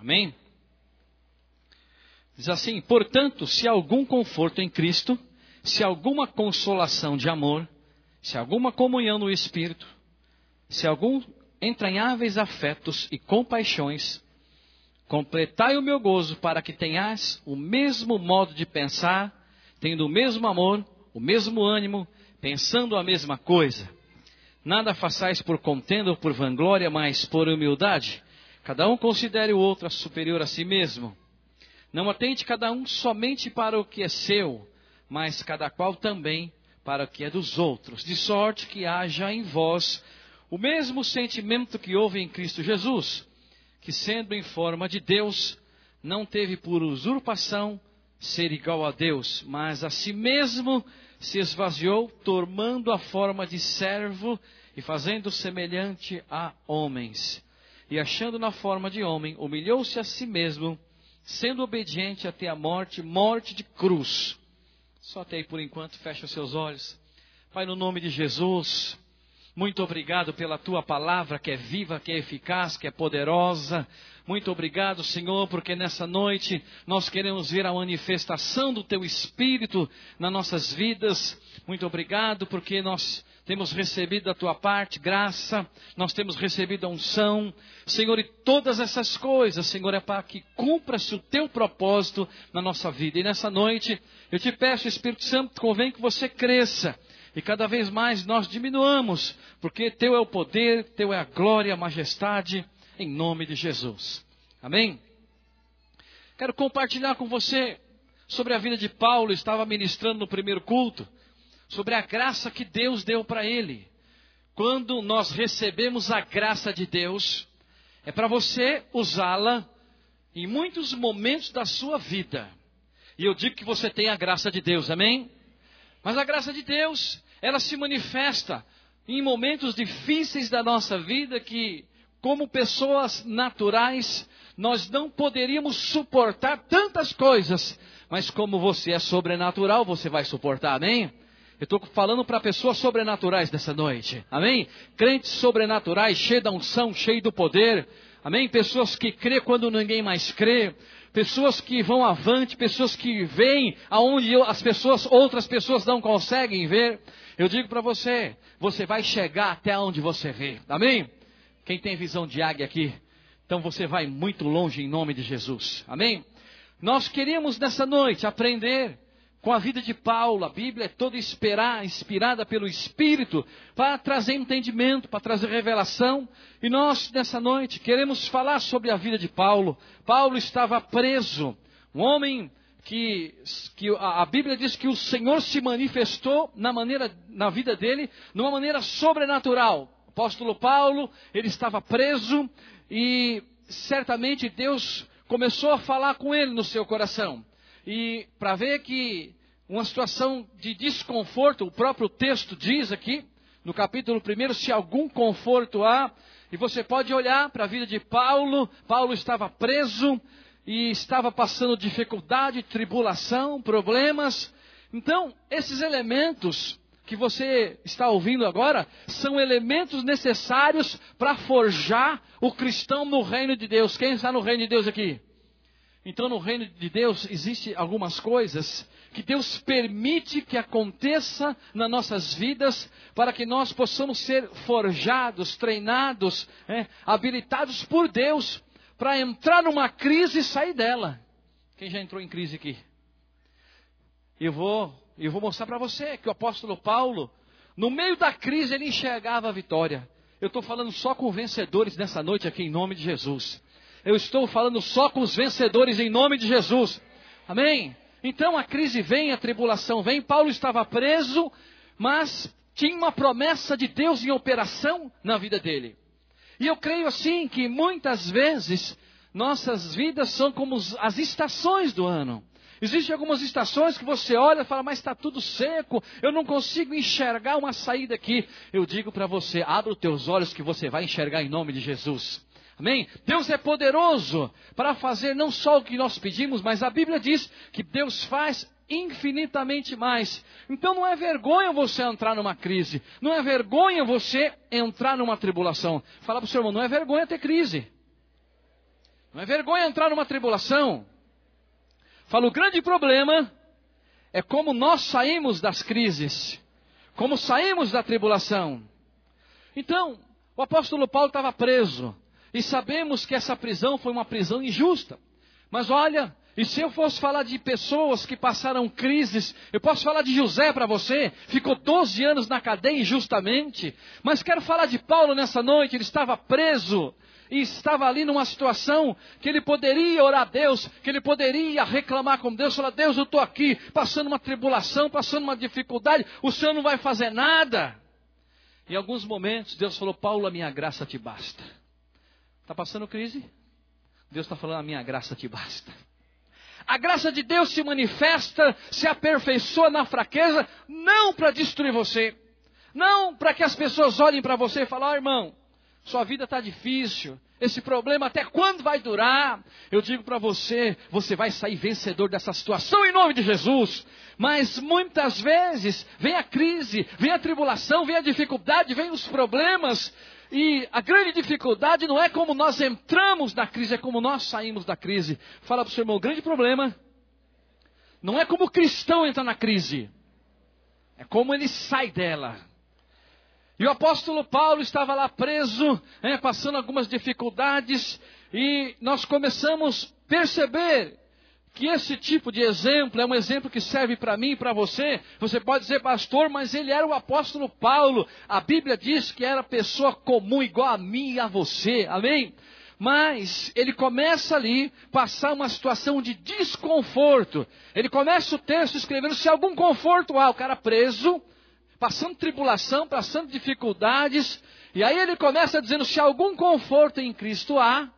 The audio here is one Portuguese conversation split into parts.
Amém? Diz assim: portanto, se algum conforto em Cristo, se alguma consolação de amor, se alguma comunhão no Espírito, se algum entranháveis afetos e compaixões, completai o meu gozo para que tenhais o mesmo modo de pensar, tendo o mesmo amor, o mesmo ânimo, pensando a mesma coisa. Nada façais por contenda ou por vanglória, mas por humildade. Cada um considere o outro superior a si mesmo. Não atente cada um somente para o que é seu, mas cada qual também para o que é dos outros, de sorte que haja em vós o mesmo sentimento que houve em Cristo Jesus, que sendo em forma de Deus, não teve por usurpação ser igual a Deus, mas a si mesmo se esvaziou, tomando a forma de servo e fazendo semelhante a homens. E achando na forma de homem, humilhou-se a si mesmo sendo obediente até a morte, morte de cruz. Só até aí por enquanto, fecha os seus olhos. Pai, no nome de Jesus, muito obrigado pela tua palavra que é viva, que é eficaz, que é poderosa. Muito obrigado, Senhor, porque nessa noite nós queremos ver a manifestação do teu Espírito nas nossas vidas. Muito obrigado porque nós temos recebido da tua parte graça, nós temos recebido a unção, Senhor, e todas essas coisas, Senhor, é para que cumpra-se o teu propósito na nossa vida. E nessa noite, eu te peço, Espírito Santo, convém que você cresça e cada vez mais nós diminuamos, porque teu é o poder, teu é a glória, a majestade, em nome de Jesus. Amém? Quero compartilhar com você sobre a vida de Paulo, estava ministrando no primeiro culto sobre a graça que Deus deu para ele. Quando nós recebemos a graça de Deus, é para você usá-la em muitos momentos da sua vida. E eu digo que você tem a graça de Deus, amém? Mas a graça de Deus, ela se manifesta em momentos difíceis da nossa vida que, como pessoas naturais, nós não poderíamos suportar tantas coisas, mas como você é sobrenatural, você vai suportar, amém? Eu estou falando para pessoas sobrenaturais nessa noite. Amém? Crentes sobrenaturais, cheios da unção, cheios do poder. Amém? Pessoas que crê quando ninguém mais crê. Pessoas que vão avante, pessoas que veem aonde as pessoas, outras pessoas não conseguem ver. Eu digo para você, você vai chegar até onde você vê. Amém? Quem tem visão de águia aqui? Então você vai muito longe em nome de Jesus. Amém? Nós queríamos nessa noite aprender com a vida de Paulo. A Bíblia é toda inspirada, inspirada pelo Espírito para trazer entendimento, para trazer revelação. E nós, nessa noite, queremos falar sobre a vida de Paulo. Paulo estava preso, um homem que, que a, a Bíblia diz que o Senhor se manifestou na, maneira, na vida dele de uma maneira sobrenatural. O apóstolo Paulo, ele estava preso e certamente Deus começou a falar com ele no seu coração. E para ver que uma situação de desconforto, o próprio texto diz aqui, no capítulo 1, se algum conforto há, e você pode olhar para a vida de Paulo, Paulo estava preso e estava passando dificuldade, tribulação, problemas. Então, esses elementos que você está ouvindo agora são elementos necessários para forjar o cristão no reino de Deus. Quem está no reino de Deus aqui? Então, no reino de Deus, existem algumas coisas que Deus permite que aconteça nas nossas vidas para que nós possamos ser forjados, treinados, é, habilitados por Deus para entrar numa crise e sair dela. Quem já entrou em crise aqui? Eu vou, eu vou mostrar para você que o apóstolo Paulo, no meio da crise, ele enxergava a vitória. Eu estou falando só com vencedores nessa noite aqui em nome de Jesus. Eu estou falando só com os vencedores em nome de Jesus. Amém? Então a crise vem, a tribulação vem. Paulo estava preso, mas tinha uma promessa de Deus em operação na vida dele. E eu creio assim que muitas vezes nossas vidas são como as estações do ano. Existem algumas estações que você olha e fala, mas está tudo seco, eu não consigo enxergar uma saída aqui. Eu digo para você, abra os teus olhos que você vai enxergar em nome de Jesus. Amém? Deus é poderoso para fazer não só o que nós pedimos, mas a Bíblia diz que Deus faz infinitamente mais. Então não é vergonha você entrar numa crise, não é vergonha você entrar numa tribulação. Fala para o seu irmão, não é vergonha ter crise. Não é vergonha entrar numa tribulação. Falo, o grande problema é como nós saímos das crises, como saímos da tribulação. Então, o apóstolo Paulo estava preso, e sabemos que essa prisão foi uma prisão injusta. Mas olha, e se eu fosse falar de pessoas que passaram crises, eu posso falar de José para você, ficou 12 anos na cadeia injustamente. Mas quero falar de Paulo nessa noite, ele estava preso e estava ali numa situação que ele poderia orar a Deus, que ele poderia reclamar com Deus, falar: Deus, eu estou aqui passando uma tribulação, passando uma dificuldade, o Senhor não vai fazer nada. Em alguns momentos, Deus falou: Paulo, a minha graça te basta. Está passando crise? Deus está falando: a minha graça te basta. A graça de Deus se manifesta, se aperfeiçoa na fraqueza, não para destruir você, não para que as pessoas olhem para você e falem: oh, irmão, sua vida está difícil, esse problema até quando vai durar? Eu digo para você, você vai sair vencedor dessa situação em nome de Jesus. Mas muitas vezes vem a crise, vem a tribulação, vem a dificuldade, vem os problemas. E a grande dificuldade não é como nós entramos na crise, é como nós saímos da crise. Fala para o seu irmão, o grande problema não é como o cristão entra na crise, é como ele sai dela. E o apóstolo Paulo estava lá preso, passando algumas dificuldades, e nós começamos a perceber que esse tipo de exemplo é um exemplo que serve para mim e para você. Você pode dizer, pastor, mas ele era o apóstolo Paulo. A Bíblia diz que era pessoa comum, igual a mim e a você. Amém? Mas ele começa ali passar uma situação de desconforto. Ele começa o texto escrevendo se algum conforto há, o cara preso, passando tribulação, passando dificuldades. E aí ele começa dizendo se algum conforto em Cristo há,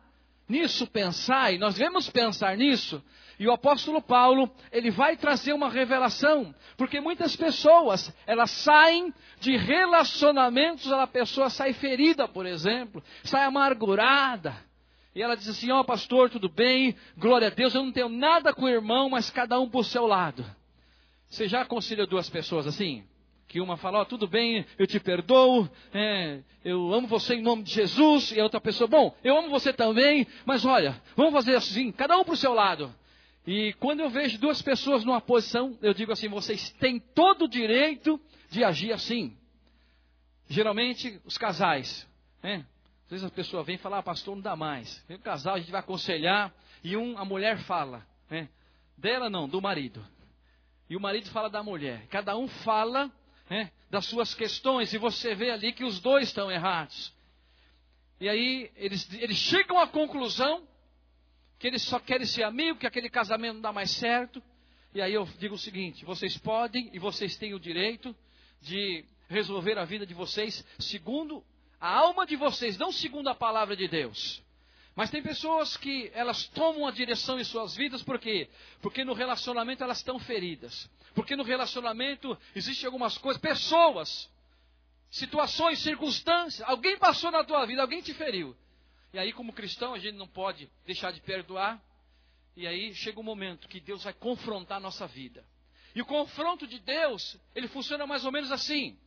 nisso pensar, e nós devemos pensar nisso. E o apóstolo Paulo, ele vai trazer uma revelação, porque muitas pessoas, elas saem de relacionamentos, a pessoa sai ferida, por exemplo, sai amargurada. E ela diz assim: Ó oh, pastor, tudo bem, glória a Deus, eu não tenho nada com o irmão, mas cada um por seu lado. Você já aconselha duas pessoas assim? Que uma fala, oh, tudo bem, eu te perdoo, é, eu amo você em nome de Jesus, e a outra pessoa, bom, eu amo você também, mas olha, vamos fazer assim, cada um por seu lado. E quando eu vejo duas pessoas numa posição, eu digo assim: vocês têm todo o direito de agir assim. Geralmente, os casais, né? Às vezes a pessoa vem falar, ah, pastor, não dá mais. Vem o casal, a gente vai aconselhar, e um, a mulher fala, né? Dela não, do marido. E o marido fala da mulher. Cada um fala né, das suas questões, e você vê ali que os dois estão errados. E aí eles, eles chegam à conclusão que eles só querem ser amigos, que aquele casamento não dá mais certo. E aí eu digo o seguinte: vocês podem e vocês têm o direito de resolver a vida de vocês segundo a alma de vocês, não segundo a palavra de Deus. Mas tem pessoas que elas tomam a direção em suas vidas, por quê? Porque no relacionamento elas estão feridas. Porque no relacionamento existem algumas coisas, pessoas, situações, circunstâncias. Alguém passou na tua vida, alguém te feriu. E aí, como cristão, a gente não pode deixar de perdoar. E aí chega um momento que Deus vai confrontar a nossa vida. E o confronto de Deus, ele funciona mais ou menos assim.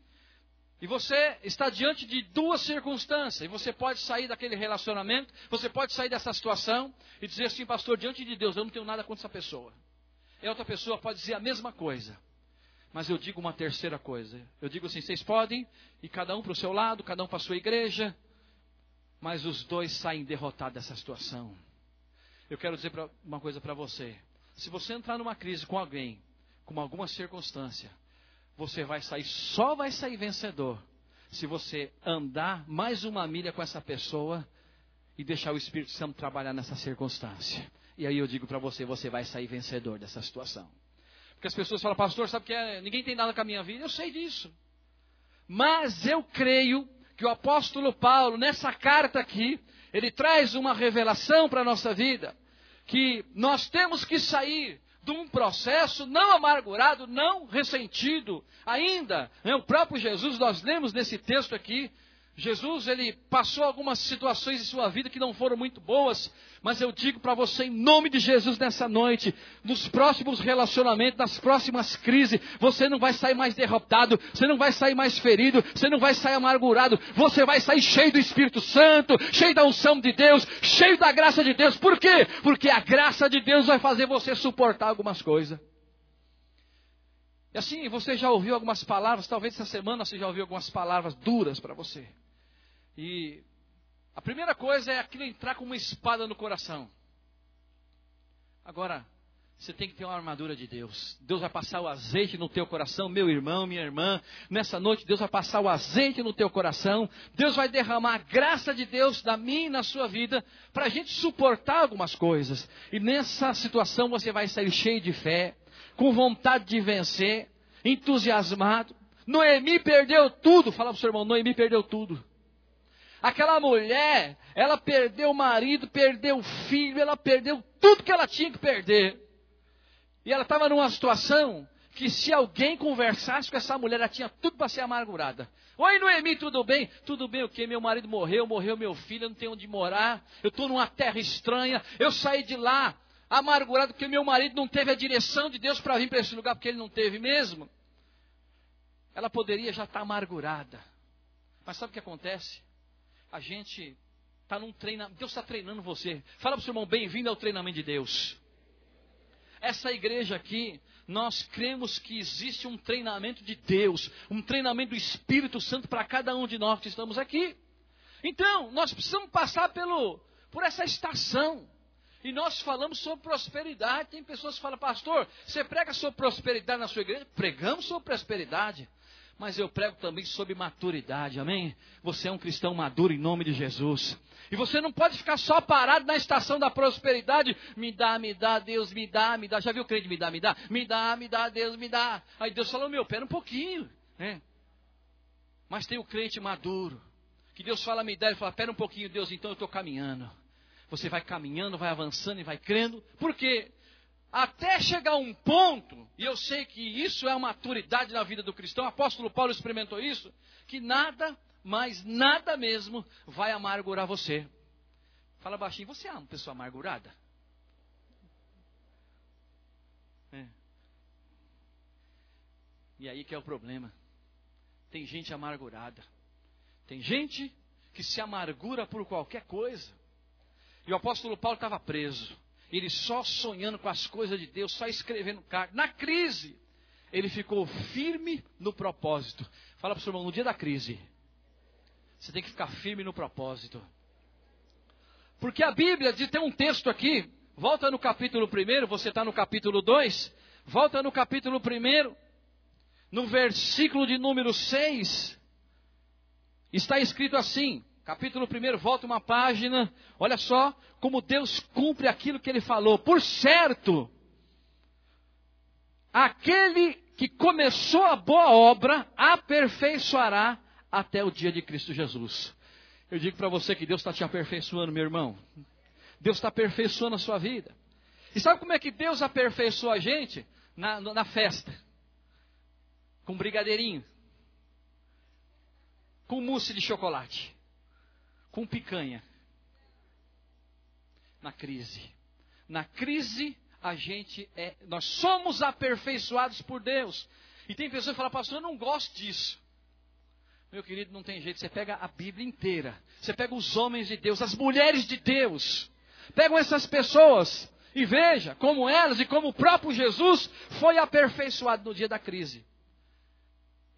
E você está diante de duas circunstâncias. E você pode sair daquele relacionamento, você pode sair dessa situação e dizer assim, pastor, diante de Deus, eu não tenho nada contra essa pessoa. E outra pessoa pode dizer a mesma coisa. Mas eu digo uma terceira coisa. Eu digo assim, vocês podem ir cada um para o seu lado, cada um para a sua igreja, mas os dois saem derrotados dessa situação. Eu quero dizer pra, uma coisa para você. Se você entrar numa crise com alguém, com alguma circunstância, você vai sair, só vai sair vencedor se você andar mais uma milha com essa pessoa e deixar o Espírito Santo trabalhar nessa circunstância. E aí eu digo para você, você vai sair vencedor dessa situação. Porque as pessoas falam, pastor, sabe que é, ninguém tem nada com a minha vida? Eu sei disso. Mas eu creio que o apóstolo Paulo, nessa carta aqui, ele traz uma revelação para a nossa vida, que nós temos que sair de um processo não amargurado, não ressentido. Ainda, né, o próprio Jesus, nós lemos nesse texto aqui, Jesus, ele passou algumas situações em sua vida que não foram muito boas, mas eu digo para você, em nome de Jesus, nessa noite, nos próximos relacionamentos, nas próximas crises, você não vai sair mais derrotado, você não vai sair mais ferido, você não vai sair amargurado, você vai sair cheio do Espírito Santo, cheio da unção de Deus, cheio da graça de Deus. Por quê? Porque a graça de Deus vai fazer você suportar algumas coisas. E assim, você já ouviu algumas palavras, talvez essa semana você já ouviu algumas palavras duras para você. E a primeira coisa é aquilo entrar com uma espada no coração. Agora, você tem que ter uma armadura de Deus. Deus vai passar o azeite no teu coração, meu irmão, minha irmã. Nessa noite, Deus vai passar o azeite no teu coração. Deus vai derramar a graça de Deus na minha e na sua vida para a gente suportar algumas coisas. E nessa situação você vai sair cheio de fé, com vontade de vencer, entusiasmado. Noemi perdeu tudo. Fala para o seu irmão, Noemi perdeu tudo. Aquela mulher, ela perdeu o marido, perdeu o filho, ela perdeu tudo que ela tinha que perder. E ela estava numa situação que se alguém conversasse com essa mulher, ela tinha tudo para ser amargurada. Oi, Noemi, tudo bem? Tudo bem o quê? Meu marido morreu, morreu meu filho, eu não tenho onde morar, eu estou numa terra estranha, eu saí de lá amargurado porque meu marido não teve a direção de Deus para vir para esse lugar, porque ele não teve mesmo. Ela poderia já estar tá amargurada. Mas sabe o que acontece? A gente está num treinamento. Deus está treinando você. Fala para o seu irmão, bem-vindo ao treinamento de Deus. Essa igreja aqui, nós cremos que existe um treinamento de Deus, um treinamento do Espírito Santo para cada um de nós que estamos aqui. Então, nós precisamos passar pelo, por essa estação. E nós falamos sobre prosperidade. Tem pessoas que falam, pastor, você prega sobre prosperidade na sua igreja? Pregamos sobre prosperidade mas eu prego também sobre maturidade, amém? Você é um cristão maduro em nome de Jesus. E você não pode ficar só parado na estação da prosperidade. Me dá, me dá, Deus me dá, me dá. Já viu o crente me dá, me dá? Me dá, me dá, Deus me dá. Aí Deus falou, meu, pera um pouquinho. Né? Mas tem o crente maduro. Que Deus fala, me dá, ele fala, pera um pouquinho, Deus, então eu estou caminhando. Você vai caminhando, vai avançando e vai crendo. Por quê? Até chegar um ponto, e eu sei que isso é uma maturidade na vida do cristão, o apóstolo Paulo experimentou isso, que nada, mais nada mesmo, vai amargurar você. Fala baixinho, você é uma pessoa amargurada? É. E aí que é o problema. Tem gente amargurada. Tem gente que se amargura por qualquer coisa. E o apóstolo Paulo estava preso ele só sonhando com as coisas de Deus, só escrevendo carta. Na crise, ele ficou firme no propósito. Fala para o seu irmão, no dia da crise, você tem que ficar firme no propósito. Porque a Bíblia diz, tem um texto aqui, volta no capítulo 1, você está no capítulo 2, volta no capítulo 1, no versículo de número 6, está escrito assim: Capítulo 1, volta uma página. Olha só como Deus cumpre aquilo que ele falou. Por certo, aquele que começou a boa obra aperfeiçoará até o dia de Cristo Jesus. Eu digo para você que Deus está te aperfeiçoando, meu irmão. Deus está aperfeiçoando a sua vida. E sabe como é que Deus aperfeiçoa a gente? Na, na festa. Com brigadeirinho. Com mousse de chocolate com picanha. Na crise. Na crise, a gente é. Nós somos aperfeiçoados por Deus. E tem pessoas que falam, pastor, eu não gosto disso. Meu querido, não tem jeito. Você pega a Bíblia inteira. Você pega os homens de Deus, as mulheres de Deus. Pegam essas pessoas e veja como elas e como o próprio Jesus foi aperfeiçoado no dia da crise.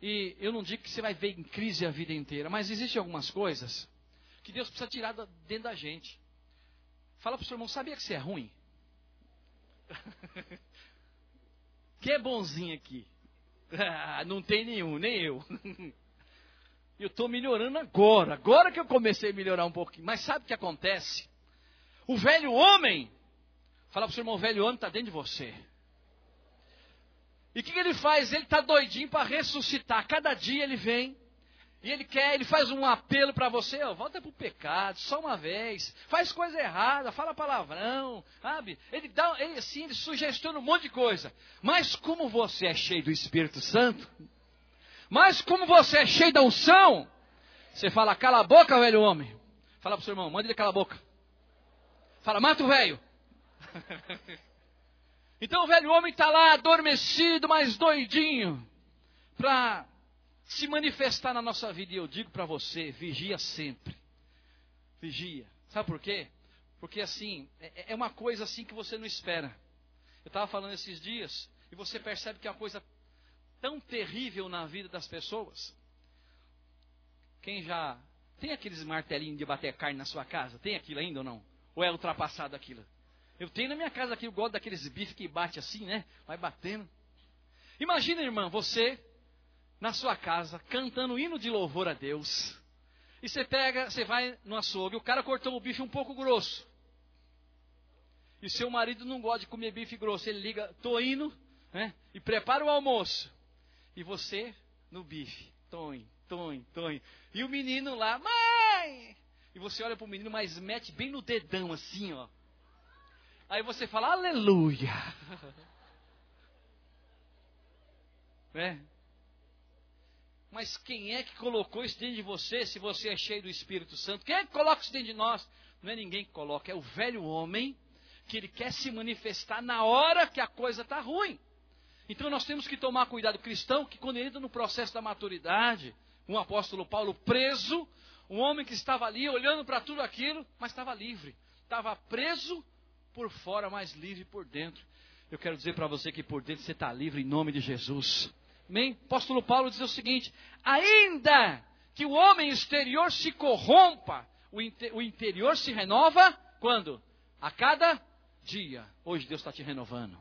E eu não digo que você vai ver em crise a vida inteira, mas existem algumas coisas que Deus precisa tirar dentro da gente. Fala para o seu irmão, sabia que você é ruim? que é bonzinho aqui? não tem nenhum, nem eu. eu estou melhorando agora, agora que eu comecei a melhorar um pouquinho. Mas sabe o que acontece? O velho homem, fala para o seu irmão, o velho homem está dentro de você. E o que, que ele faz? Ele está doidinho para ressuscitar. Cada dia ele vem e ele quer, ele faz um apelo para você, ó, volta para o pecado, só uma vez, faz coisa errada, fala palavrão, sabe? Ele dá, ele, assim, ele sugestiona um monte de coisa. Mas como você é cheio do Espírito Santo, mas como você é cheio da unção, Você fala, cala a boca, velho homem. Fala pro seu irmão, manda ele calar a boca. Fala, mata o velho. então o velho homem está lá adormecido, mas doidinho, para se manifestar na nossa vida. E eu digo para você, vigia sempre. Vigia. Sabe por quê? Porque assim, é, é uma coisa assim que você não espera. Eu estava falando esses dias, e você percebe que é uma coisa tão terrível na vida das pessoas. Quem já tem aqueles martelinhos de bater carne na sua casa? Tem aquilo ainda ou não? Ou é ultrapassado aquilo? Eu tenho na minha casa aqui, eu gosto daqueles bifes que bate assim, né? Vai batendo. Imagina, irmã, você na sua casa cantando hino de louvor a Deus. E você pega, você vai no açougue, o cara cortou o bife um pouco grosso. E seu marido não gosta de comer bife grosso, ele liga, tô indo, né? E prepara o almoço. E você no bife, tonho, tonho, tonho. E o menino lá, mãe! E você olha para o menino, mas mete bem no dedão assim, ó. Aí você fala, aleluia. né? Mas quem é que colocou isso dentro de você se você é cheio do Espírito Santo? Quem é que coloca isso dentro de nós? Não é ninguém que coloca, é o velho homem que ele quer se manifestar na hora que a coisa está ruim. Então nós temos que tomar cuidado cristão que quando ele entra no processo da maturidade, um apóstolo Paulo preso, um homem que estava ali olhando para tudo aquilo, mas estava livre. Estava preso por fora, mas livre por dentro. Eu quero dizer para você que por dentro você está livre em nome de Jesus. Amém? O apóstolo Paulo diz o seguinte: ainda que o homem exterior se corrompa, o, inter, o interior se renova quando? A cada dia. Hoje Deus está te renovando.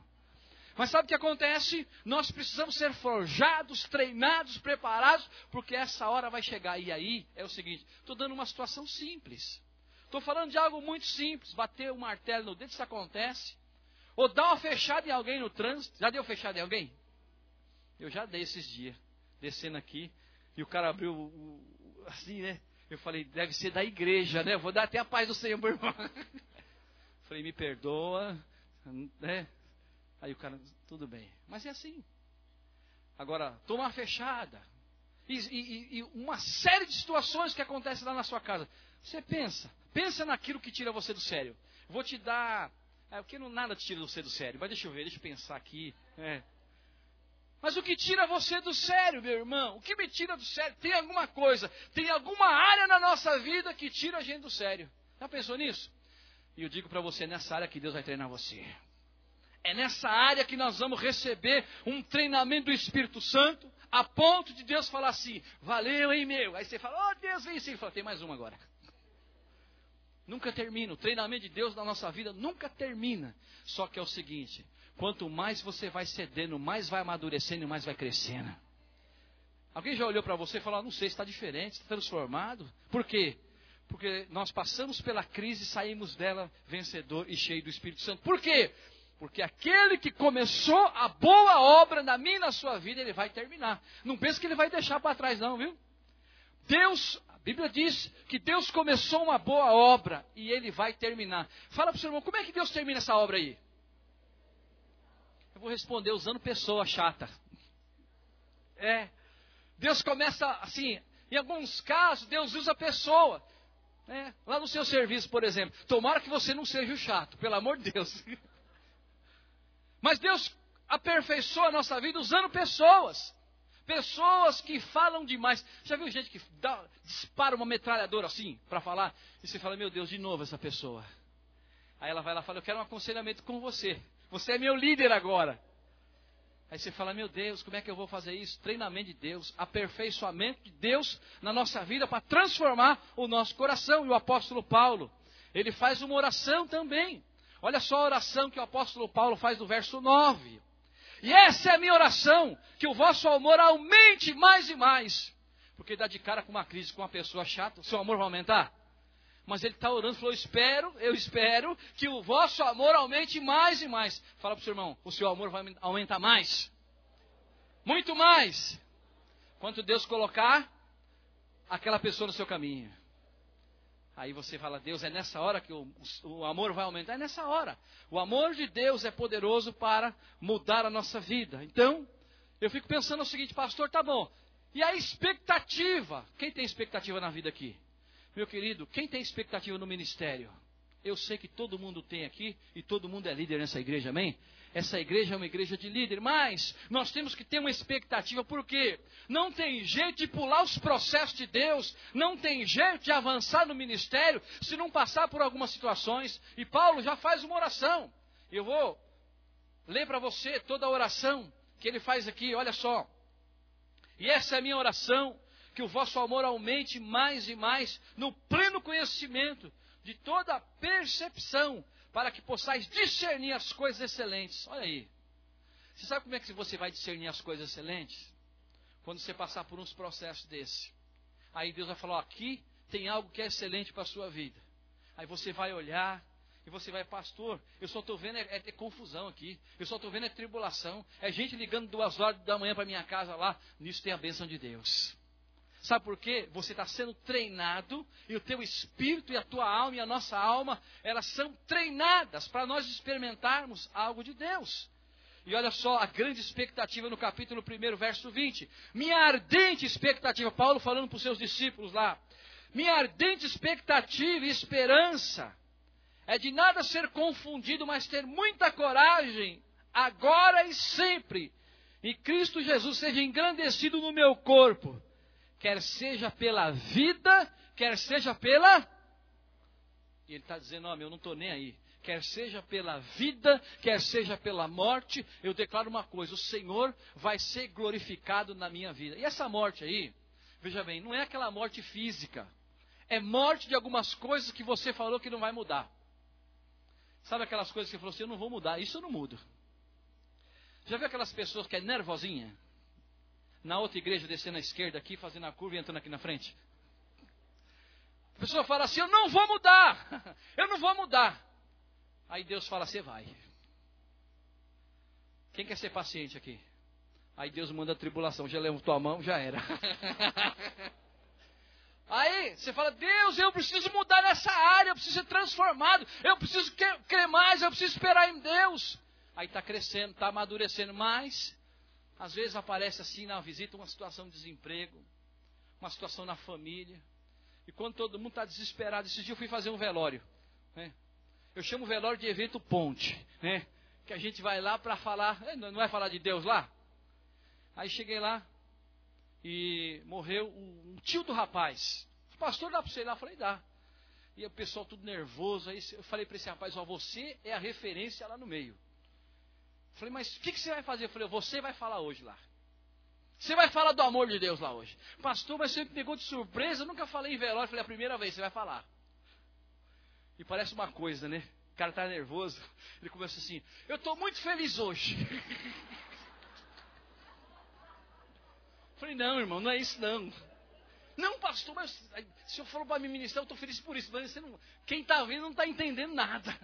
Mas sabe o que acontece? Nós precisamos ser forjados, treinados, preparados, porque essa hora vai chegar. E aí é o seguinte: estou dando uma situação simples. Estou falando de algo muito simples. Bater um martelo no dedo, isso acontece. Ou dar uma fechada em alguém no trânsito. Já deu fechada em alguém? Eu já dei esses dias. Descendo aqui. E o cara abriu assim, né? Eu falei, deve ser da igreja, né? Eu vou dar até a paz do Senhor, meu irmão. Falei, me perdoa, né? Aí o cara, tudo bem. Mas é assim. Agora, tomar fechada. E, e, e, uma série de situações que acontecem lá na sua casa. Você pensa, pensa naquilo que tira você do sério. Vou te dar. É, porque não nada te tira você do sério. Mas deixa eu ver, deixa eu pensar aqui. É. Mas o que tira você do sério, meu irmão? O que me tira do sério? Tem alguma coisa, tem alguma área na nossa vida que tira a gente do sério. Já pensou nisso? E eu digo para você, é nessa área que Deus vai treinar você. É nessa área que nós vamos receber um treinamento do Espírito Santo, a ponto de Deus falar assim: valeu, hein, meu? Aí você fala: oh, Deus, vem sim. Fala, tem mais uma agora. Nunca termina. O treinamento de Deus na nossa vida nunca termina. Só que é o seguinte: quanto mais você vai cedendo, mais vai amadurecendo e mais vai crescendo. Alguém já olhou para você e falou: ah, não sei, está diferente, está transformado. Por quê? Porque nós passamos pela crise e saímos dela vencedor e cheio do Espírito Santo. Por quê? Porque aquele que começou a boa obra na minha e na sua vida, ele vai terminar. Não pense que ele vai deixar para trás, não, viu? Deus, a Bíblia diz que Deus começou uma boa obra e ele vai terminar. Fala para o seu irmão, como é que Deus termina essa obra aí? Eu vou responder usando pessoa chata. É. Deus começa assim, em alguns casos, Deus usa pessoa. É, lá no seu serviço, por exemplo. Tomara que você não seja o chato, pelo amor de Deus. Mas Deus aperfeiçoa a nossa vida usando pessoas. Pessoas que falam demais. Já viu gente que dá, dispara uma metralhadora assim para falar? E você fala, meu Deus, de novo essa pessoa. Aí ela vai lá e fala, eu quero um aconselhamento com você. Você é meu líder agora. Aí você fala, meu Deus, como é que eu vou fazer isso? Treinamento de Deus, aperfeiçoamento de Deus na nossa vida para transformar o nosso coração. E o apóstolo Paulo, ele faz uma oração também. Olha só a oração que o apóstolo Paulo faz no verso 9. E essa é a minha oração: que o vosso amor aumente mais e mais. Porque dá de cara com uma crise com uma pessoa chata, seu amor vai aumentar? Mas ele está orando, falou: Espero, eu espero que o vosso amor aumente mais e mais. Fala para o seu irmão: O seu amor vai aumentar mais. Muito mais. Quanto Deus colocar aquela pessoa no seu caminho. Aí você fala, Deus, é nessa hora que o, o, amor vai aumentar? É nessa hora. O amor de Deus é poderoso para mudar a nossa vida. Então, eu fico pensando o seguinte, pastor, tá bom. E a expectativa. Quem tem expectativa na vida aqui? Meu querido, quem tem expectativa no ministério? Eu sei que todo mundo tem aqui e todo mundo é líder nessa igreja, amém? Essa igreja é uma igreja de líder, mas nós temos que ter uma expectativa, porque não tem jeito de pular os processos de Deus, não tem jeito de avançar no ministério se não passar por algumas situações. E Paulo já faz uma oração. Eu vou ler para você toda a oração que ele faz aqui, olha só. E essa é a minha oração, que o vosso amor aumente mais e mais no pleno conhecimento de toda a percepção, para que possais discernir as coisas excelentes. Olha aí. Você sabe como é que você vai discernir as coisas excelentes? Quando você passar por uns processos desse. Aí Deus vai falar: ó, aqui tem algo que é excelente para a sua vida. Aí você vai olhar, e você vai, pastor, eu só estou vendo é, é, é, confusão aqui. Eu só estou vendo é tribulação. É gente ligando duas horas da manhã para minha casa lá. Nisso tem a bênção de Deus. Sabe por quê? Você está sendo treinado e o teu espírito e a tua alma e a nossa alma, elas são treinadas para nós experimentarmos algo de Deus. E olha só a grande expectativa no capítulo 1, verso 20. Minha ardente expectativa, Paulo falando para os seus discípulos lá. Minha ardente expectativa e esperança é de nada ser confundido, mas ter muita coragem, agora e sempre. E Cristo Jesus seja engrandecido no meu corpo, quer seja pela vida, quer seja pela. E ele está dizendo: Ó, eu não estou nem aí. Quer seja pela vida, quer seja pela morte, eu declaro uma coisa: o Senhor vai ser glorificado na minha vida. E essa morte aí, veja bem, não é aquela morte física, é morte de algumas coisas que você falou que não vai mudar. Sabe aquelas coisas que você falou assim, eu não vou mudar, isso eu não mudo. Já viu aquelas pessoas que é nervosinha? Na outra igreja descendo à esquerda aqui, fazendo a curva e entrando aqui na frente. A pessoa fala assim, eu não vou mudar, eu não vou mudar. Aí Deus fala, você vai. Quem quer ser paciente aqui? Aí Deus manda a tribulação, já levantou a mão, já era. Aí você fala, Deus, eu preciso mudar nessa área, eu preciso ser transformado, eu preciso crer mais, eu preciso esperar em Deus. Aí está crescendo, está amadurecendo mais. Às vezes aparece assim na visita uma situação de desemprego, uma situação na família. E quando todo mundo está desesperado, esses dias eu fui fazer um velório. Né? Eu chamo o velório de evento ponte. Né? Que a gente vai lá para falar, não vai falar de Deus lá? Aí cheguei lá, e morreu um, tio do rapaz. Pastor, dá para você ir lá? Eu falei, dá. E o pessoal tudo nervoso. Aí eu falei para esse rapaz, ó, você é a referência lá no meio. Eu falei, mas o que, que, você vai fazer? Eu falei, você vai falar hoje lá. Você vai falar do amor de Deus lá hoje. Pastor, mas você me pegou de surpresa, eu nunca falei em velório. Eu falei, a primeira vez, você vai falar. E parece uma coisa, né? O cara está nervoso. Ele começa assim, eu estou muito feliz hoje. Falei, não, irmão, não é isso não. Não, pastor, mas se senhor falou para me ministrar, eu estou feliz por isso. Mas você não, quem está vendo não está entendendo nada.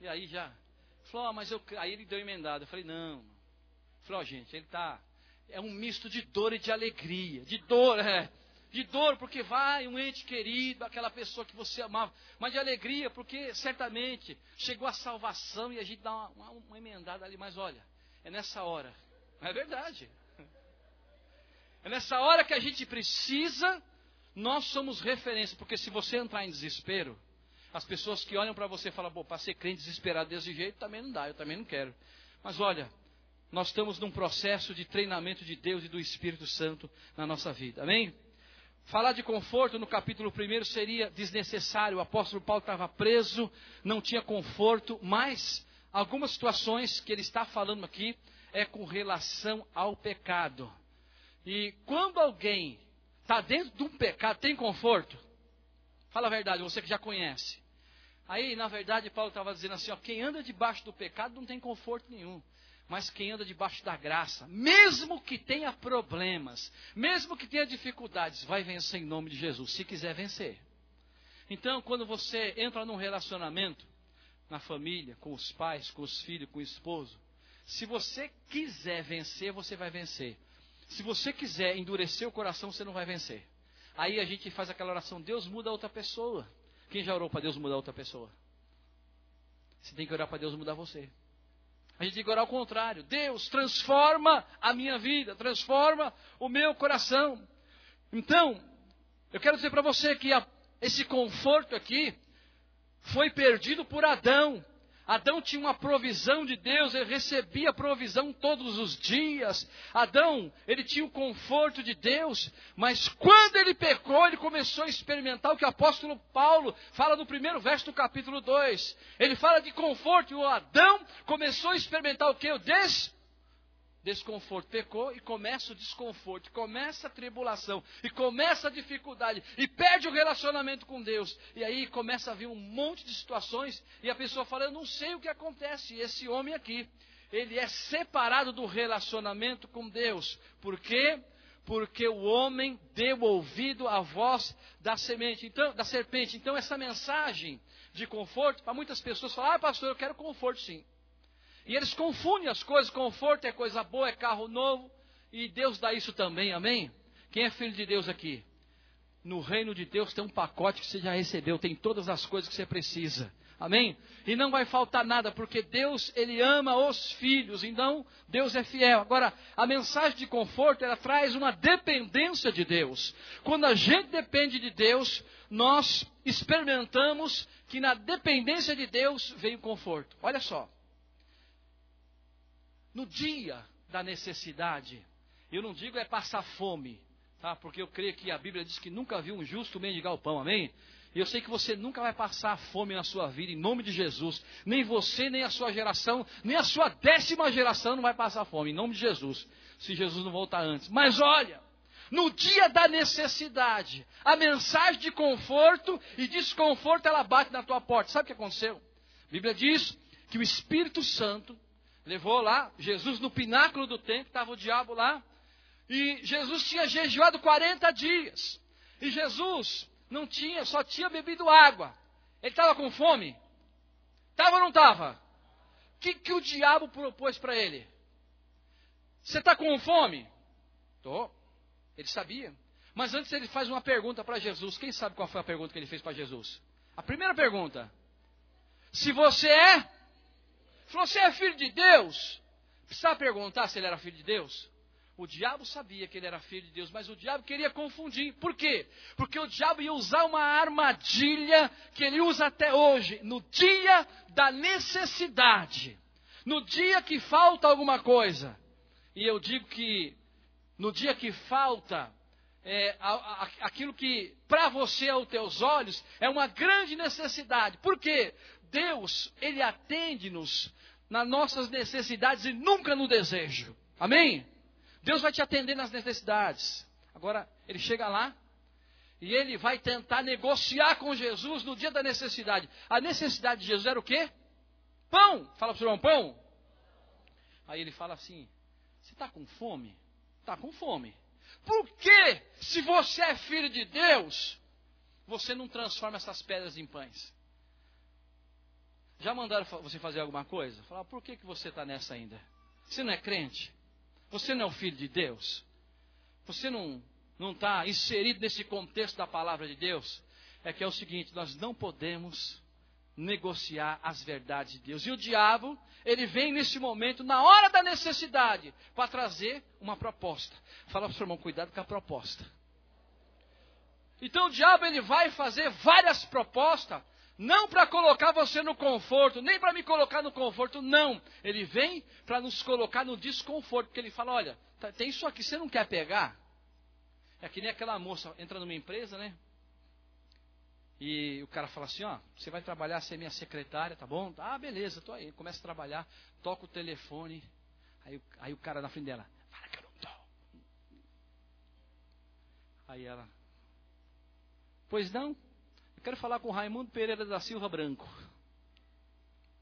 E aí já, falou, ah, mas eu, aí ele deu emendado. Eu falei, não. Falou, oh, gente, ele está, é um misto de dor e de alegria. De dor, é. De dor, porque vai um ente querido, aquela pessoa que você amava. Mas de alegria, porque certamente chegou a salvação e a gente dá uma, uma, uma emendada ali. Mas olha, é nessa hora. É verdade. É nessa hora que a gente precisa, nós somos referência, porque se você entrar em desespero, as pessoas que olham para você falam, pô, para ser crente desesperado desse jeito também não dá, eu também não quero. Mas olha, nós estamos num processo de treinamento de Deus e do Espírito Santo na nossa vida, amém? Falar de conforto no capítulo 1 seria desnecessário. O apóstolo Paulo estava preso, não tinha conforto, mas algumas situações que ele está falando aqui é com relação ao pecado. E quando alguém está dentro de um pecado, tem conforto? Fala a verdade, você que já conhece. Aí, na verdade, Paulo estava dizendo assim: ó, quem anda debaixo do pecado não tem conforto nenhum. Mas quem anda debaixo da graça, mesmo que tenha problemas, mesmo que tenha dificuldades, vai vencer em nome de Jesus, se quiser vencer. Então, quando você entra num relacionamento, na família, com os pais, com os filhos, com o esposo, se você quiser vencer, você vai vencer. Se você quiser endurecer o coração, você não vai vencer. Aí a gente faz aquela oração: Deus muda a outra pessoa. Quem já orou para Deus mudar outra pessoa? Você tem que orar para Deus mudar você. A gente tem que orar ao contrário. Deus, transforma a minha vida, transforma o meu coração. Então, eu quero dizer para você que a, esse conforto aqui foi perdido por Adão. Adão tinha uma provisão de Deus, ele recebia provisão todos os dias. Adão, ele tinha o conforto de Deus, mas quando ele pecou, ele começou a experimentar o que o apóstolo Paulo fala no primeiro verso do capítulo 2. Ele fala de conforto, e o Adão começou a experimentar o que? O des desconforto. Pecou e começa o desconforto, começa a tribulação, e começa a dificuldade, e perde o relacionamento com Deus. E aí começa a vir um monte de situações, e a pessoa fala: Eu não sei o que acontece. E esse homem aqui, ele é separado do relacionamento com Deus. Por quê? Porque o homem deu ouvido à voz da semente, então, da serpente. Então, essa mensagem de conforto, para muitas pessoas falar, ah, pastor, eu quero conforto sim. E eles confundem as coisas, conforto é coisa boa, é carro novo, e Deus dá isso também, amém? Quem é filho de Deus aqui? No reino de Deus tem um pacote que você já recebeu, tem todas as coisas que você precisa. Amém? E não vai faltar nada, porque Deus, Ele ama os filhos, então Deus é fiel. Agora, a mensagem de conforto, ela traz uma dependência de Deus. Quando a gente depende de Deus, nós experimentamos que na dependência de Deus vem o conforto. Olha só no dia da necessidade. Eu não digo é passar fome, tá? Porque eu creio que a Bíblia diz que nunca viu um justo mendigar o pão, amém? E eu sei que você nunca vai passar fome na sua vida, em nome de Jesus. Nem você, nem a sua geração, nem a sua décima geração não vai passar fome, em nome de Jesus. Se Jesus não voltar antes. Mas olha, no dia da necessidade, a mensagem de conforto e desconforto ela bate na tua porta. Sabe o que aconteceu? A Bíblia diz que o Espírito Santo Levou lá, Jesus no pináculo do templo, estava o diabo lá. E Jesus tinha jejuado 40 dias. E Jesus não tinha, só tinha bebido água. Ele estava com fome? Estava ou não estava? O que, que o diabo propôs para ele? Você está com fome? Estou. Ele sabia. Mas antes ele faz uma pergunta para Jesus. Quem sabe qual foi a pergunta que ele fez para Jesus? A primeira pergunta: Se você é Falou, você é filho de Deus? Precisava perguntar se ele era filho de Deus? O diabo sabia que ele era filho de Deus, mas o diabo queria confundir. Por quê? Porque o diabo ia usar uma armadilha que ele usa até hoje, no dia da necessidade, no dia que falta alguma coisa. E eu digo que no dia que falta é, a, a, aquilo que para você aos teus olhos é uma grande necessidade. Por quê? Deus, Ele atende-nos nas nossas necessidades e nunca no desejo. Amém? Deus vai te atender nas necessidades. Agora, ele chega lá e ele vai tentar negociar com Jesus no dia da necessidade. A necessidade de Jesus era o quê? Pão. Fala para o irmão, pão. Aí ele fala assim: Você está com fome? Está com fome. Por que, se você é filho de Deus, você não transforma essas pedras em pães? Já mandaram você fazer alguma coisa? Falar, por que, que você está nessa ainda? Você não é crente? Você não é o filho de Deus? Você não não está inserido nesse contexto da palavra de Deus? É que é o seguinte: nós não podemos negociar as verdades de Deus. E o diabo, ele vem nesse momento, na hora da necessidade, para trazer uma proposta. Fala para o seu irmão, cuidado com a proposta. Então o diabo ele vai fazer várias propostas não para colocar você no conforto, nem para me colocar no conforto, não. Ele vem para nos colocar no desconforto, porque ele fala: olha, tá, tem isso aqui, você não quer pegar? É que nem aquela moça entra numa empresa, né? E o cara fala assim: ó, você vai trabalhar, ser minha secretária, tá bom? Ah, beleza, tô aí. Começa a trabalhar, toca o telefone. Aí, aí o cara na frente dela: fala que eu não tô. Aí ela: pois não? Eu quero falar com o Raimundo Pereira da Silva Branco.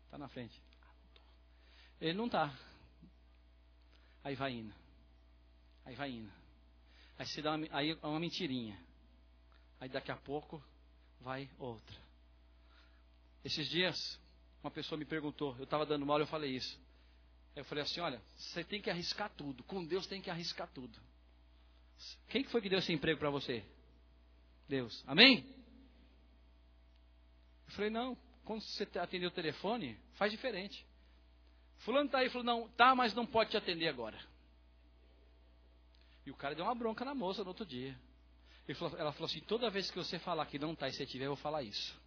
Está na frente. Ele não está. Aí vai indo. Aí vai indo. Aí se dá uma, aí é uma mentirinha. Aí daqui a pouco vai outra. Esses dias, uma pessoa me perguntou, eu estava dando mal, eu falei isso. Eu falei assim, olha, você tem que arriscar tudo. Com Deus tem que arriscar tudo. Quem que foi que deu esse emprego para você? Deus. Amém? Eu falei, não, quando você atender o telefone, faz diferente. Fulano está aí, falou, não, tá, mas não pode te atender agora. E o cara deu uma bronca na moça no outro dia. Falou, ela falou assim, toda vez que você falar que não está e você tiver, eu vou falar isso.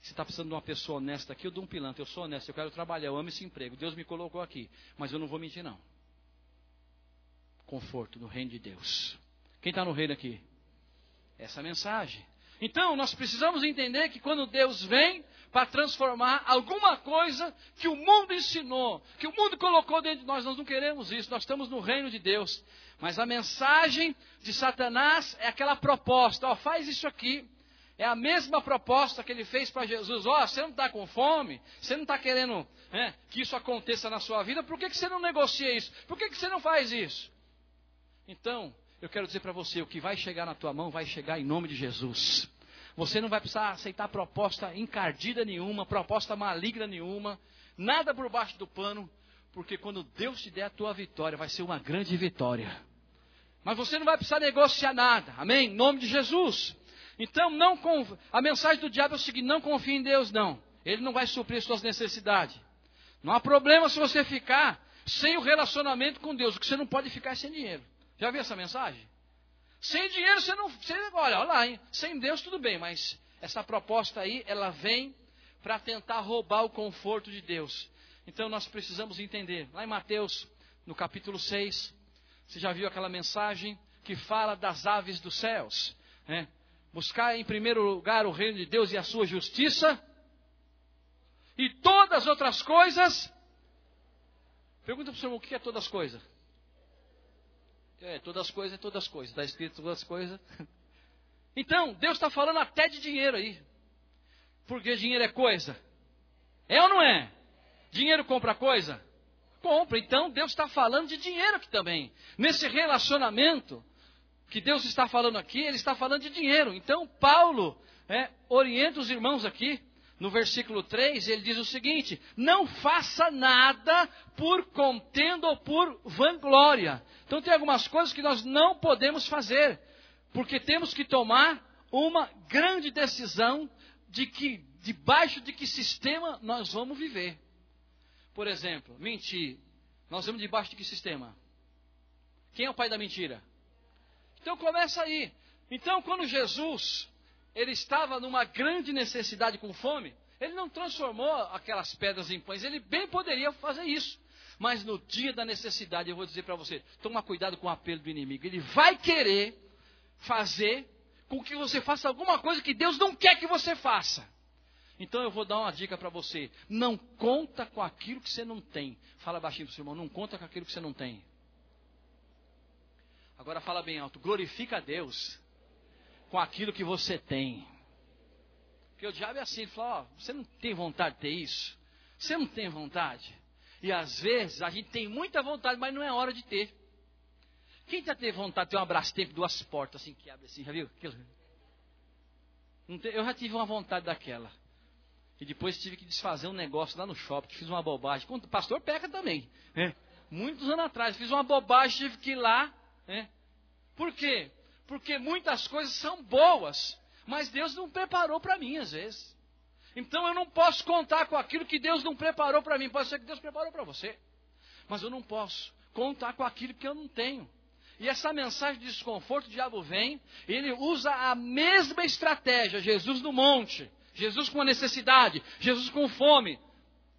Você está precisando de uma pessoa honesta aqui ou de um pilantra? Eu sou honesto, eu quero trabalhar, eu amo esse emprego. Deus me colocou aqui, mas eu não vou mentir não. Conforto no reino de Deus. Quem está no reino aqui? Essa mensagem. Então, nós precisamos entender que quando Deus vem para transformar alguma coisa que o mundo ensinou, que o mundo colocou dentro de nós, nós não queremos isso, nós estamos no reino de Deus. Mas a mensagem de Satanás é aquela proposta: ó, faz isso aqui. É a mesma proposta que ele fez para Jesus: ó, você não está com fome, você não está querendo né, que isso aconteça na sua vida, por que, que você não negocia isso? Por que, que você não faz isso? Então, eu quero dizer para você: o que vai chegar na tua mão vai chegar em nome de Jesus. Você não vai precisar aceitar proposta encardida nenhuma, proposta maligna nenhuma, nada por baixo do pano, porque quando Deus te der a tua vitória, vai ser uma grande vitória. Mas você não vai precisar negociar nada, amém? Em nome de Jesus. Então, não a mensagem do diabo é o seguinte: não confie em Deus, não. Ele não vai suprir suas necessidades. Não há problema se você ficar sem o relacionamento com Deus, o que você não pode ficar sem dinheiro. Já viu essa mensagem? Sem dinheiro você não. Você, olha, olha lá, hein? Sem Deus tudo bem, mas essa proposta aí, ela vem para tentar roubar o conforto de Deus. Então nós precisamos entender. Lá em Mateus, no capítulo 6, você já viu aquela mensagem que fala das aves dos céus? Né? Buscar em primeiro lugar o reino de Deus e a sua justiça. E todas as outras coisas. Pergunta para o senhor o que é todas as coisas? É, todas as coisas é todas as coisas. Está escrito todas as coisas. Então, Deus está falando até de dinheiro aí. Porque dinheiro é coisa. É ou não é? Dinheiro compra coisa? Compra. Então, Deus está falando de dinheiro aqui também. Nesse relacionamento que Deus está falando aqui, Ele está falando de dinheiro. Então, Paulo é, orienta os irmãos aqui no versículo 3, ele diz o seguinte: Não faça nada por contenda ou por vanglória. Então, tem algumas coisas que nós não podemos fazer, porque temos que tomar uma grande decisão de que, debaixo de que sistema nós vamos viver. Por exemplo, mentir. Nós vamos debaixo de que sistema? Quem é o pai da mentira? Então começa aí. Então, quando Jesus ele estava numa grande necessidade com fome, ele não transformou aquelas pedras em pães, ele bem poderia fazer isso. Mas no dia da necessidade, eu vou dizer para você: toma cuidado com o apelo do inimigo. Ele vai querer fazer com que você faça alguma coisa que Deus não quer que você faça. Então eu vou dar uma dica para você: não conta com aquilo que você não tem. Fala baixinho para o seu irmão: não conta com aquilo que você não tem. Agora fala bem alto: glorifica a Deus com aquilo que você tem. Porque o diabo é assim, ele fala, ó, você não tem vontade de ter isso? Você não tem vontade? E às vezes a gente tem muita vontade, mas não é hora de ter. Quem já teve vontade de ter um abraço tempo, duas portas assim que abre assim, já viu? Eu já tive uma vontade daquela. E depois tive que desfazer um negócio lá no shopping, fiz uma bobagem. O pastor peca também. Né? Muitos anos atrás, fiz uma bobagem, tive que ir lá. Né? Por quê? Porque muitas coisas são boas, mas Deus não preparou para mim às vezes. Então eu não posso contar com aquilo que Deus não preparou para mim. Pode ser que Deus preparou para você, mas eu não posso contar com aquilo que eu não tenho. E essa mensagem de desconforto, o diabo vem, ele usa a mesma estratégia. Jesus no monte, Jesus com necessidade, Jesus com fome.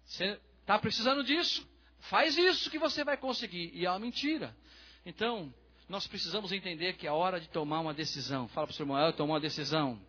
Você está precisando disso? Faz isso que você vai conseguir. E é uma mentira. Então, nós precisamos entender que é hora de tomar uma decisão. Fala para o seu irmão, eu tomar uma decisão.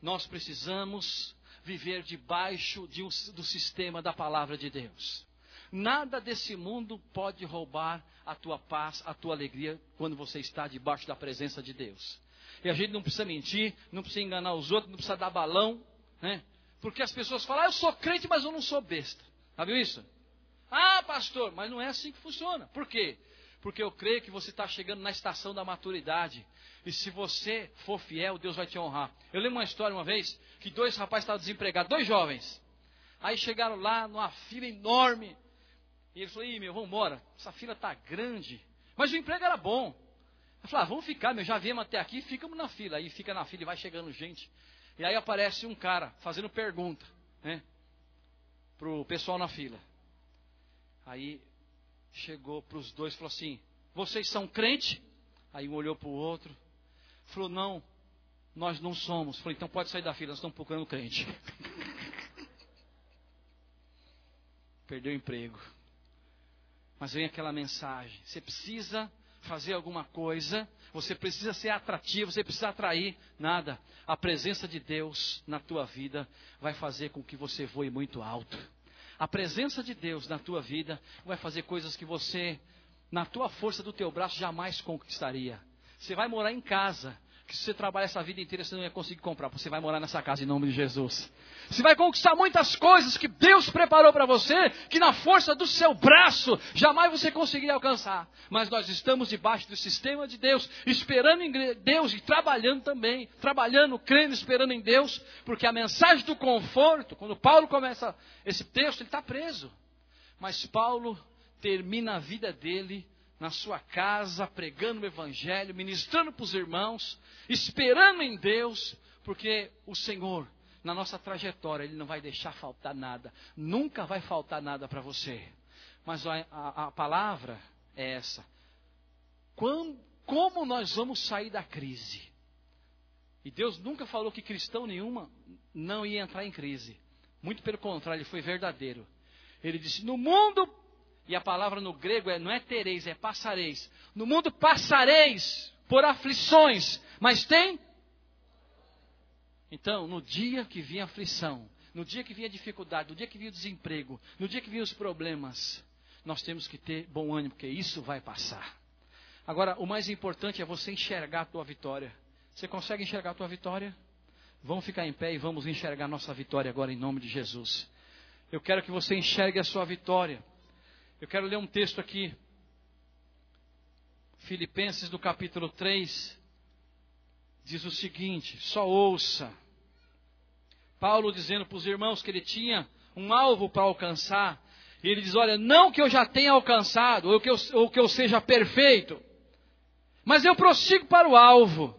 Nós precisamos viver debaixo de um, do sistema da palavra de Deus. Nada desse mundo pode roubar a tua paz, a tua alegria, quando você está debaixo da presença de Deus. E a gente não precisa mentir, não precisa enganar os outros, não precisa dar balão, né? Porque as pessoas falam, ah, eu sou crente, mas eu não sou besta. Sabe isso? Ah, pastor, mas não é assim que funciona. Por quê? Porque eu creio que você está chegando na estação da maturidade. E se você for fiel, Deus vai te honrar. Eu lembro uma história uma vez que dois rapazes estavam desempregados, dois jovens. Aí chegaram lá numa fila enorme. E ele falou: Ih, meu, vamos embora. Essa fila está grande. Mas o emprego era bom. Eu falei: ah, vamos ficar, meu, já viemos até aqui, ficamos na fila. Aí fica na fila e vai chegando gente. E aí aparece um cara fazendo pergunta, né? para o pessoal na fila. Aí chegou para os dois e falou assim: Vocês são crente? Aí um olhou para o outro, falou: Não, nós não somos. Falei: Então pode sair da fila, nós estamos procurando crente. Perdeu o emprego. Mas vem aquela mensagem: Você precisa fazer alguma coisa, você precisa ser atrativo, você precisa atrair nada. A presença de Deus na tua vida vai fazer com que você voe muito alto. A presença de Deus na tua vida vai fazer coisas que você, na tua força do teu braço, jamais conquistaria. Você vai morar em casa, que se você trabalhar essa vida inteira, você não ia conseguir comprar. Você vai morar nessa casa em nome de Jesus. Você vai conquistar muitas coisas que Deus preparou para você, que na força do seu braço jamais você conseguiria alcançar. Mas nós estamos debaixo do sistema de Deus, esperando em Deus e trabalhando também, trabalhando, crendo, esperando em Deus, porque a mensagem do conforto, quando Paulo começa esse texto, ele está preso. Mas Paulo termina a vida dele na sua casa, pregando o Evangelho, ministrando para os irmãos, esperando em Deus, porque o Senhor na nossa trajetória, Ele não vai deixar faltar nada. Nunca vai faltar nada para você. Mas a, a, a, palavra é essa. Quando, como nós vamos sair da crise? E Deus nunca falou que cristão nenhuma não ia entrar em crise. Muito pelo contrário, ele foi verdadeiro. Ele disse: No mundo, e a palavra no grego é, não é tereis, é passareis. No mundo passareis por aflições, mas tem então, no dia que vinha aflição, no dia que vinha dificuldade, no dia que vinha o desemprego, no dia que vinha os problemas, nós temos que ter bom ânimo, porque isso vai passar. Agora, o mais importante é você enxergar a tua vitória. Você consegue enxergar a tua vitória? Vamos ficar em pé e vamos enxergar nossa vitória agora em nome de Jesus. Eu quero que você enxergue a sua vitória. Eu quero ler um texto aqui. Filipenses do capítulo 3 diz o seguinte: só ouça. Paulo dizendo para os irmãos que ele tinha um alvo para alcançar. E ele diz: Olha, não que eu já tenha alcançado, ou que eu, ou que eu seja perfeito, mas eu prossigo para o alvo,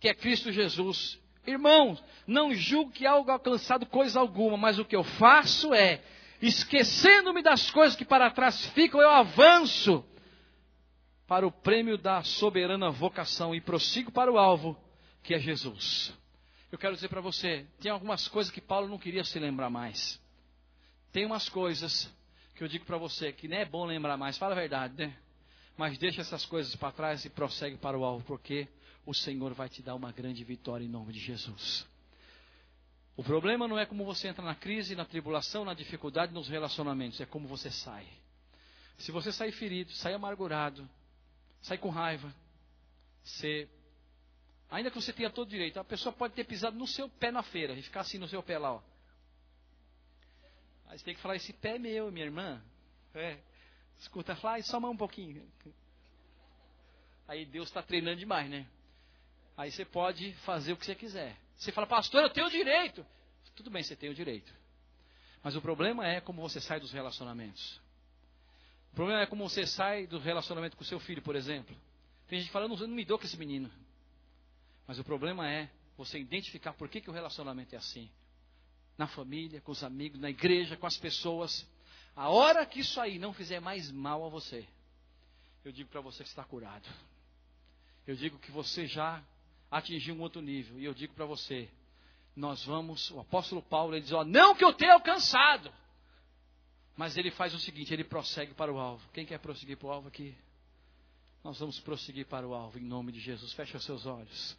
que é Cristo Jesus. Irmãos, não julgo que algo alcançado coisa alguma, mas o que eu faço é, esquecendo-me das coisas que para trás ficam, eu avanço para o prêmio da soberana vocação e prossigo para o alvo, que é Jesus. Eu quero dizer para você, tem algumas coisas que Paulo não queria se lembrar mais. Tem umas coisas que eu digo para você que não é bom lembrar mais, fala a verdade, né? Mas deixa essas coisas para trás e prossegue para o alvo, porque o Senhor vai te dar uma grande vitória em nome de Jesus. O problema não é como você entra na crise, na tribulação, na dificuldade, nos relacionamentos, é como você sai. Se você sair ferido, sair amargurado, sair com raiva, você Ainda que você tenha todo direito, a pessoa pode ter pisado no seu pé na feira e ficar assim no seu pé lá, ó. Aí você tem que falar, esse pé é meu, minha irmã. É. Escuta, fala, ah, só mão um pouquinho. Aí Deus está treinando demais, né? Aí você pode fazer o que você quiser. Você fala, pastor, eu tenho o direito. Tudo bem, você tem o direito. Mas o problema é como você sai dos relacionamentos. O problema é como você sai do relacionamento com seu filho, por exemplo. Tem gente falando, eu não me dou com esse menino. Mas o problema é você identificar por que, que o relacionamento é assim. Na família, com os amigos, na igreja, com as pessoas. A hora que isso aí não fizer mais mal a você, eu digo para você que está curado. Eu digo que você já atingiu um outro nível. E eu digo para você, nós vamos, o apóstolo Paulo, ele diz, ó, não que eu tenha alcançado. Mas ele faz o seguinte, ele prossegue para o alvo. Quem quer prosseguir para o alvo aqui? Nós vamos prosseguir para o alvo em nome de Jesus. Feche os seus olhos.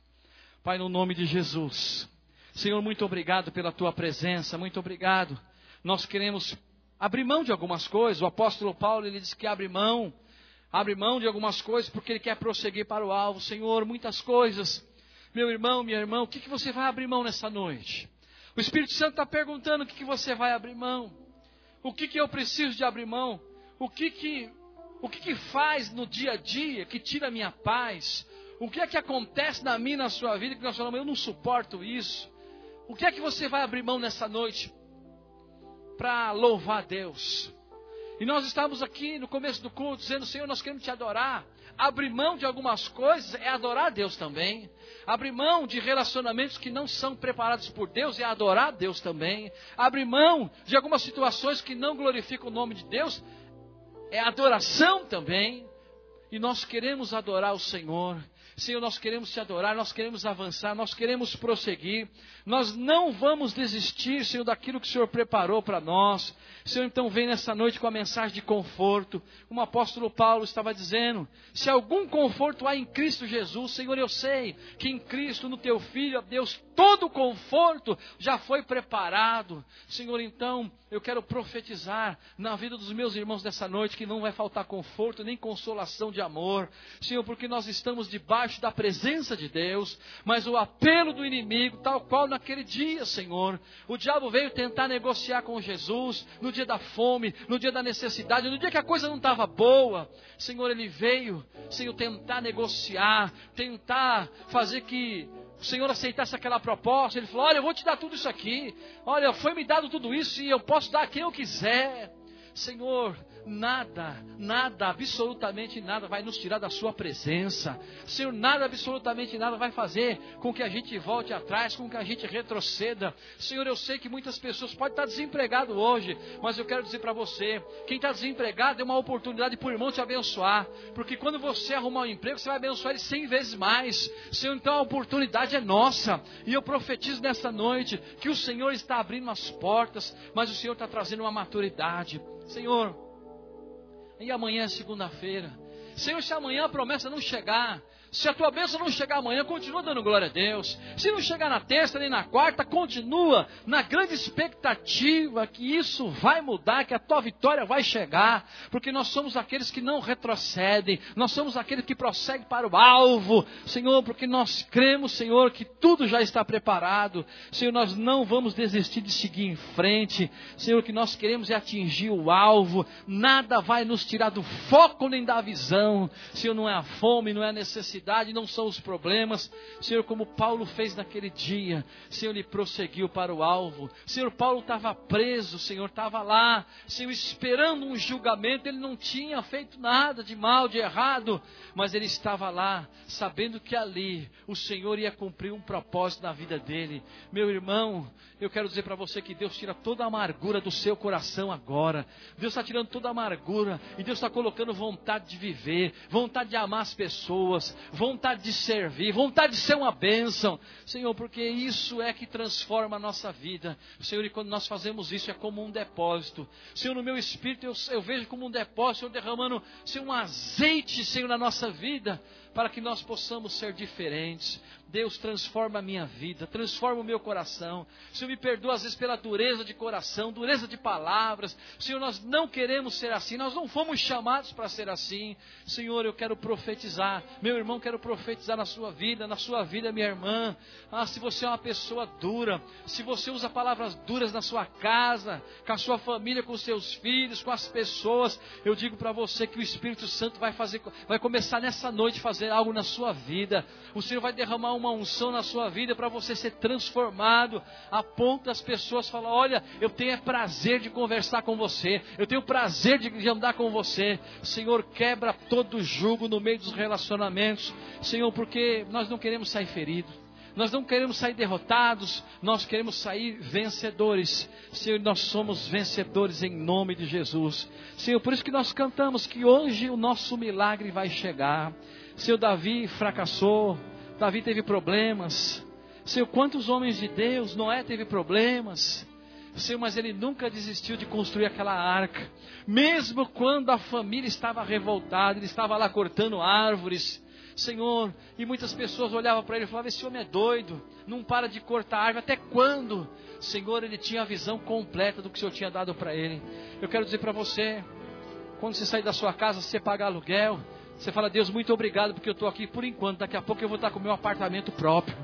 Pai, no nome de Jesus. Senhor, muito obrigado pela tua presença, muito obrigado. Nós queremos abrir mão de algumas coisas. O apóstolo Paulo, ele diz que abre mão, abre mão de algumas coisas porque ele quer prosseguir para o alvo. Senhor, muitas coisas. Meu irmão, minha irmã, o que, que você vai abrir mão nessa noite? O Espírito Santo está perguntando o que, que você vai abrir mão. O que, que eu preciso de abrir mão? O que que, o que, que faz no dia a dia que tira a minha paz? O que é que acontece na minha, na sua vida, que nós falamos, eu não suporto isso. O que é que você vai abrir mão nessa noite para louvar Deus? E nós estamos aqui no começo do culto dizendo, Senhor, nós queremos te adorar. Abrir mão de algumas coisas é adorar a Deus também. Abrir mão de relacionamentos que não são preparados por Deus é adorar a Deus também. Abrir mão de algumas situações que não glorificam o nome de Deus é adoração também. E nós queremos adorar o Senhor. Senhor, nós queremos te adorar, nós queremos avançar, nós queremos prosseguir. Nós não vamos desistir, Senhor, daquilo que o Senhor preparou para nós. Senhor, então vem nessa noite com a mensagem de conforto. Como o apóstolo Paulo estava dizendo, se algum conforto há em Cristo Jesus, Senhor, eu sei que em Cristo, no teu Filho, ó Deus, todo conforto já foi preparado. Senhor, então eu quero profetizar na vida dos meus irmãos dessa noite que não vai faltar conforto nem consolação de amor. Senhor, porque nós estamos debaixo da presença de Deus, mas o apelo do inimigo, tal qual naquele dia, Senhor, o diabo veio tentar negociar com Jesus no dia da fome, no dia da necessidade, no dia que a coisa não estava boa. Senhor, ele veio, Senhor, tentar negociar, tentar fazer que o Senhor aceitasse aquela proposta. Ele falou: Olha, eu vou te dar tudo isso aqui. Olha, foi me dado tudo isso e eu posso dar a quem eu quiser. Senhor, nada, nada, absolutamente nada vai nos tirar da Sua presença. Senhor, nada, absolutamente nada vai fazer com que a gente volte atrás, com que a gente retroceda. Senhor, eu sei que muitas pessoas podem estar desempregadas hoje, mas eu quero dizer para você: quem está desempregado é uma oportunidade para o irmão te abençoar, porque quando você arrumar um emprego, você vai abençoar ele cem vezes mais. Senhor, então a oportunidade é nossa, e eu profetizo nessa noite que o Senhor está abrindo as portas, mas o Senhor está trazendo uma maturidade. Senhor, e amanhã é segunda-feira. Senhor, se amanhã a promessa não chegar, se a tua bênção não chegar amanhã, continua dando glória a Deus. Se não chegar na terça nem na quarta, continua na grande expectativa que isso vai mudar, que a tua vitória vai chegar, porque nós somos aqueles que não retrocedem, nós somos aqueles que prosseguem para o alvo, Senhor, porque nós cremos, Senhor, que tudo já está preparado. Senhor, nós não vamos desistir de seguir em frente. Senhor, o que nós queremos é atingir o alvo. Nada vai nos tirar do foco nem da visão. Senhor, não é a fome, não é a necessidade não são os problemas. Senhor, como Paulo fez naquele dia, Senhor, ele prosseguiu para o alvo. Senhor, Paulo estava preso, Senhor, estava lá, Senhor, esperando um julgamento. Ele não tinha feito nada de mal, de errado, mas ele estava lá, sabendo que ali o Senhor ia cumprir um propósito na vida dele. Meu irmão, eu quero dizer para você que Deus tira toda a amargura do seu coração agora. Deus está tirando toda a amargura e Deus está colocando vontade de viver, vontade de amar as pessoas, vontade de servir, vontade de ser uma bênção. Senhor, porque isso é que transforma a nossa vida. Senhor, e quando nós fazemos isso é como um depósito. Senhor, no meu espírito eu, eu vejo como um depósito, Senhor, derramando Senhor, um azeite, Senhor, na nossa vida para que nós possamos ser diferentes. Deus transforma a minha vida, transforma o meu coração. Senhor, me perdoa às vezes pela dureza de coração, dureza de palavras. Senhor, nós não queremos ser assim, nós não fomos chamados para ser assim. Senhor, eu quero profetizar. Meu irmão, quero profetizar na sua vida, na sua vida, minha irmã. Ah, se você é uma pessoa dura, se você usa palavras duras na sua casa, com a sua família, com os seus filhos, com as pessoas, eu digo para você que o Espírito Santo vai fazer, vai começar nessa noite fazer algo na sua vida. O Senhor vai derramar um uma unção na sua vida para você ser transformado, a ponto das pessoas falar: Olha, eu tenho prazer de conversar com você, eu tenho prazer de andar com você. Senhor, quebra todo jugo no meio dos relacionamentos, Senhor, porque nós não queremos sair feridos. Nós não queremos sair derrotados, nós queremos sair vencedores. Senhor, nós somos vencedores em nome de Jesus. Senhor, por isso que nós cantamos que hoje o nosso milagre vai chegar. Senhor, Davi fracassou, Davi teve problemas. Senhor, quantos homens de Deus, Noé teve problemas. Senhor, mas ele nunca desistiu de construir aquela arca. Mesmo quando a família estava revoltada, ele estava lá cortando árvores. Senhor, e muitas pessoas olhavam para ele e falavam: Esse homem é doido, não para de cortar árvore, até quando? Senhor, ele tinha a visão completa do que o Senhor tinha dado para ele. Eu quero dizer para você: quando você sair da sua casa, você pagar aluguel, você fala, Deus, muito obrigado porque eu estou aqui por enquanto. Daqui a pouco eu vou estar com o meu apartamento próprio.